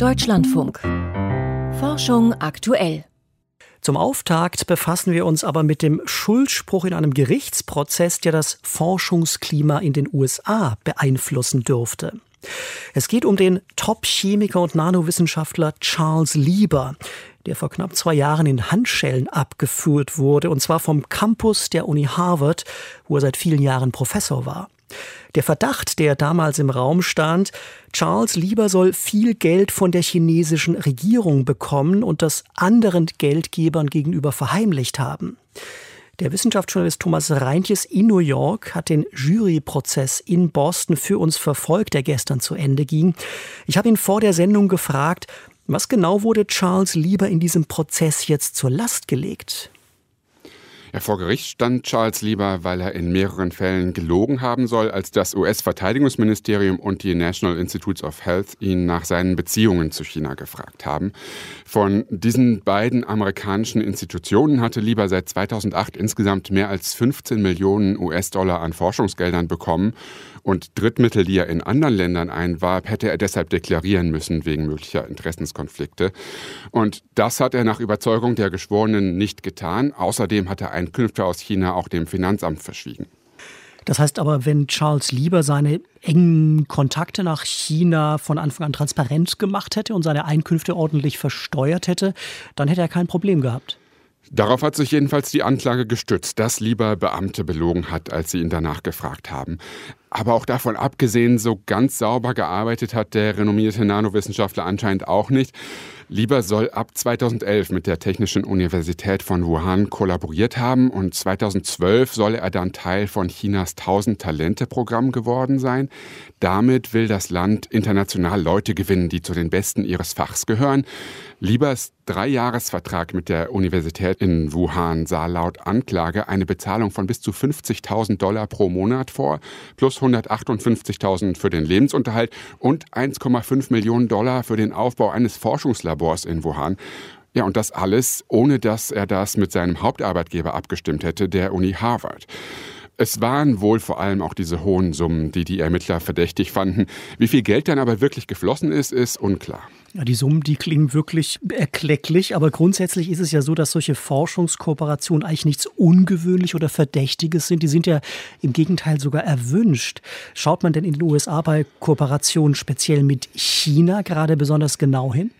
Deutschlandfunk. Forschung aktuell. Zum Auftakt befassen wir uns aber mit dem Schuldspruch in einem Gerichtsprozess, der das Forschungsklima in den USA beeinflussen dürfte. Es geht um den Top-Chemiker und Nanowissenschaftler Charles Lieber, der vor knapp zwei Jahren in Handschellen abgeführt wurde, und zwar vom Campus der Uni Harvard, wo er seit vielen Jahren Professor war. Der Verdacht, der damals im Raum stand, Charles Lieber soll viel Geld von der chinesischen Regierung bekommen und das anderen Geldgebern gegenüber verheimlicht haben. Der Wissenschaftsjournalist Thomas Reintjes in New York hat den Juryprozess in Boston für uns verfolgt, der gestern zu Ende ging. Ich habe ihn vor der Sendung gefragt, was genau wurde Charles Lieber in diesem Prozess jetzt zur Last gelegt? Ja, vor Gericht stand Charles lieber, weil er in mehreren Fällen gelogen haben soll, als das US-Verteidigungsministerium und die National Institutes of Health ihn nach seinen Beziehungen zu China gefragt haben. Von diesen beiden amerikanischen Institutionen hatte Lieber seit 2008 insgesamt mehr als 15 Millionen US-Dollar an Forschungsgeldern bekommen und Drittmittel, die er in anderen Ländern einwarb, hätte er deshalb deklarieren müssen wegen möglicher Interessenskonflikte. Und das hat er nach Überzeugung der Geschworenen nicht getan. Außerdem hat er Einkünfte aus China auch dem Finanzamt verschwiegen. Das heißt aber, wenn Charles Lieber seine engen Kontakte nach China von Anfang an transparent gemacht hätte und seine Einkünfte ordentlich versteuert hätte, dann hätte er kein Problem gehabt. Darauf hat sich jedenfalls die Anklage gestützt, dass Lieber Beamte belogen hat, als sie ihn danach gefragt haben. Aber auch davon abgesehen, so ganz sauber gearbeitet hat der renommierte Nanowissenschaftler anscheinend auch nicht. Lieber soll ab 2011 mit der Technischen Universität von Wuhan kollaboriert haben und 2012 soll er dann Teil von Chinas 1000 Talente Programm geworden sein. Damit will das Land international Leute gewinnen, die zu den Besten ihres Fachs gehören. Liebers Dreijahresvertrag mit der Universität in Wuhan sah laut Anklage eine Bezahlung von bis zu 50.000 Dollar pro Monat vor, plus 158.000 für den Lebensunterhalt und 1,5 Millionen Dollar für den Aufbau eines Forschungslabors in Wuhan. Ja, und das alles, ohne dass er das mit seinem Hauptarbeitgeber abgestimmt hätte, der Uni Harvard. Es waren wohl vor allem auch diese hohen Summen, die die Ermittler verdächtig fanden. Wie viel Geld dann aber wirklich geflossen ist, ist unklar. Ja, die Summen, die klingen wirklich erklecklich, aber grundsätzlich ist es ja so, dass solche Forschungskooperationen eigentlich nichts Ungewöhnlich oder Verdächtiges sind. Die sind ja im Gegenteil sogar erwünscht. Schaut man denn in den USA bei Kooperationen speziell mit China gerade besonders genau hin?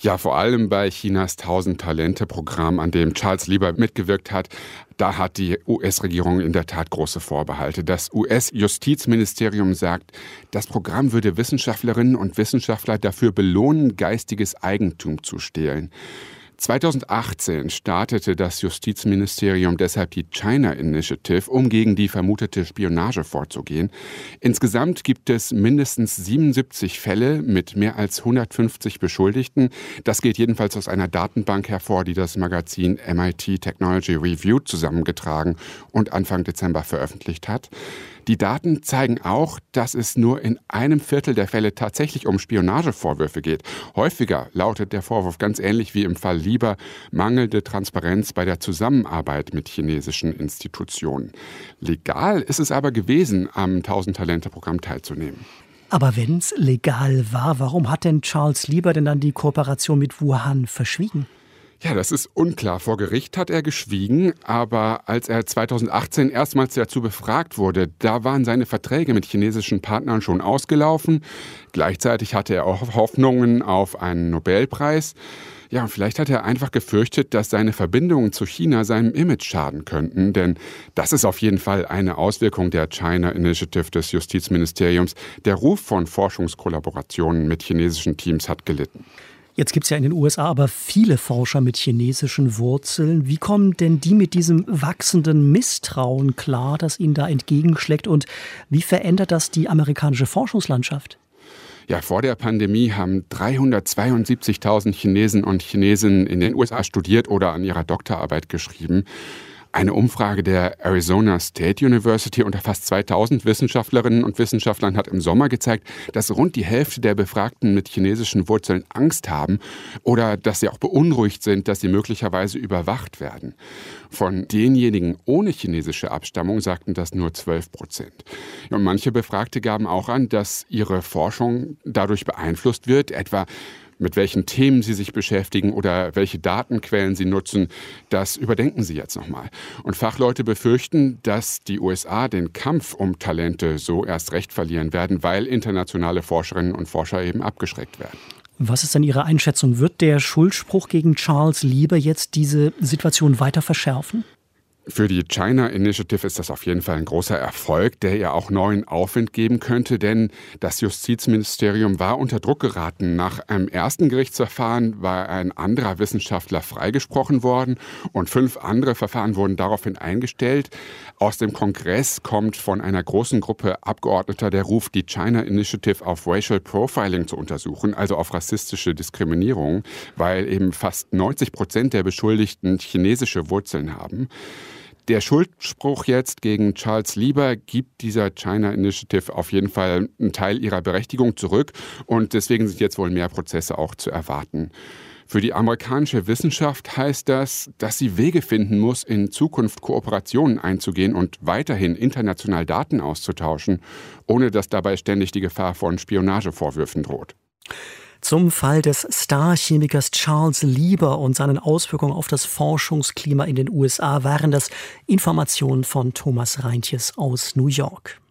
Ja, vor allem bei Chinas 1000 Talente-Programm, an dem Charles Lieber mitgewirkt hat, da hat die US-Regierung in der Tat große Vorbehalte. Das US-Justizministerium sagt, das Programm würde Wissenschaftlerinnen und Wissenschaftler dafür belohnen, geistiges Eigentum zu stehlen. 2018 startete das Justizministerium deshalb die China Initiative, um gegen die vermutete Spionage vorzugehen. Insgesamt gibt es mindestens 77 Fälle mit mehr als 150 Beschuldigten. Das geht jedenfalls aus einer Datenbank hervor, die das Magazin MIT Technology Review zusammengetragen und Anfang Dezember veröffentlicht hat. Die Daten zeigen auch, dass es nur in einem Viertel der Fälle tatsächlich um Spionagevorwürfe geht. Häufiger lautet der Vorwurf ganz ähnlich wie im Fall Lieber mangelnde Transparenz bei der Zusammenarbeit mit chinesischen Institutionen. Legal ist es aber gewesen, am 1000-Talente-Programm teilzunehmen. Aber wenn es legal war, warum hat denn Charles Lieber denn dann die Kooperation mit Wuhan verschwiegen? Ja, das ist unklar. Vor Gericht hat er geschwiegen, aber als er 2018 erstmals dazu befragt wurde, da waren seine Verträge mit chinesischen Partnern schon ausgelaufen. Gleichzeitig hatte er auch Hoffnungen auf einen Nobelpreis. Ja, und vielleicht hat er einfach gefürchtet, dass seine Verbindungen zu China seinem Image schaden könnten, denn das ist auf jeden Fall eine Auswirkung der China Initiative des Justizministeriums. Der Ruf von Forschungskollaborationen mit chinesischen Teams hat gelitten. Jetzt gibt es ja in den USA aber viele Forscher mit chinesischen Wurzeln. Wie kommen denn die mit diesem wachsenden Misstrauen klar, das ihnen da entgegenschlägt? Und wie verändert das die amerikanische Forschungslandschaft? Ja, vor der Pandemie haben 372.000 Chinesen und Chinesinnen in den USA studiert oder an ihrer Doktorarbeit geschrieben. Eine Umfrage der Arizona State University unter fast 2000 Wissenschaftlerinnen und Wissenschaftlern hat im Sommer gezeigt, dass rund die Hälfte der Befragten mit chinesischen Wurzeln Angst haben oder dass sie auch beunruhigt sind, dass sie möglicherweise überwacht werden. Von denjenigen ohne chinesische Abstammung sagten das nur 12 Prozent. Und manche Befragte gaben auch an, dass ihre Forschung dadurch beeinflusst wird, etwa mit welchen Themen sie sich beschäftigen oder welche Datenquellen sie nutzen, das überdenken sie jetzt nochmal. Und Fachleute befürchten, dass die USA den Kampf um Talente so erst recht verlieren werden, weil internationale Forscherinnen und Forscher eben abgeschreckt werden. Was ist denn Ihre Einschätzung? Wird der Schuldspruch gegen Charles Lieber jetzt diese Situation weiter verschärfen? Für die China Initiative ist das auf jeden Fall ein großer Erfolg, der ihr auch neuen Aufwind geben könnte, denn das Justizministerium war unter Druck geraten. Nach einem ersten Gerichtsverfahren war ein anderer Wissenschaftler freigesprochen worden und fünf andere Verfahren wurden daraufhin eingestellt. Aus dem Kongress kommt von einer großen Gruppe Abgeordneter der Ruf, die China Initiative auf Racial Profiling zu untersuchen, also auf rassistische Diskriminierung, weil eben fast 90 Prozent der Beschuldigten chinesische Wurzeln haben. Der Schuldspruch jetzt gegen Charles Lieber gibt dieser China Initiative auf jeden Fall einen Teil ihrer Berechtigung zurück und deswegen sind jetzt wohl mehr Prozesse auch zu erwarten. Für die amerikanische Wissenschaft heißt das, dass sie Wege finden muss, in Zukunft Kooperationen einzugehen und weiterhin international Daten auszutauschen, ohne dass dabei ständig die Gefahr von Spionagevorwürfen droht. Zum Fall des Starchemikers Charles Lieber und seinen Auswirkungen auf das Forschungsklima in den USA waren das Informationen von Thomas Reintjes aus New York.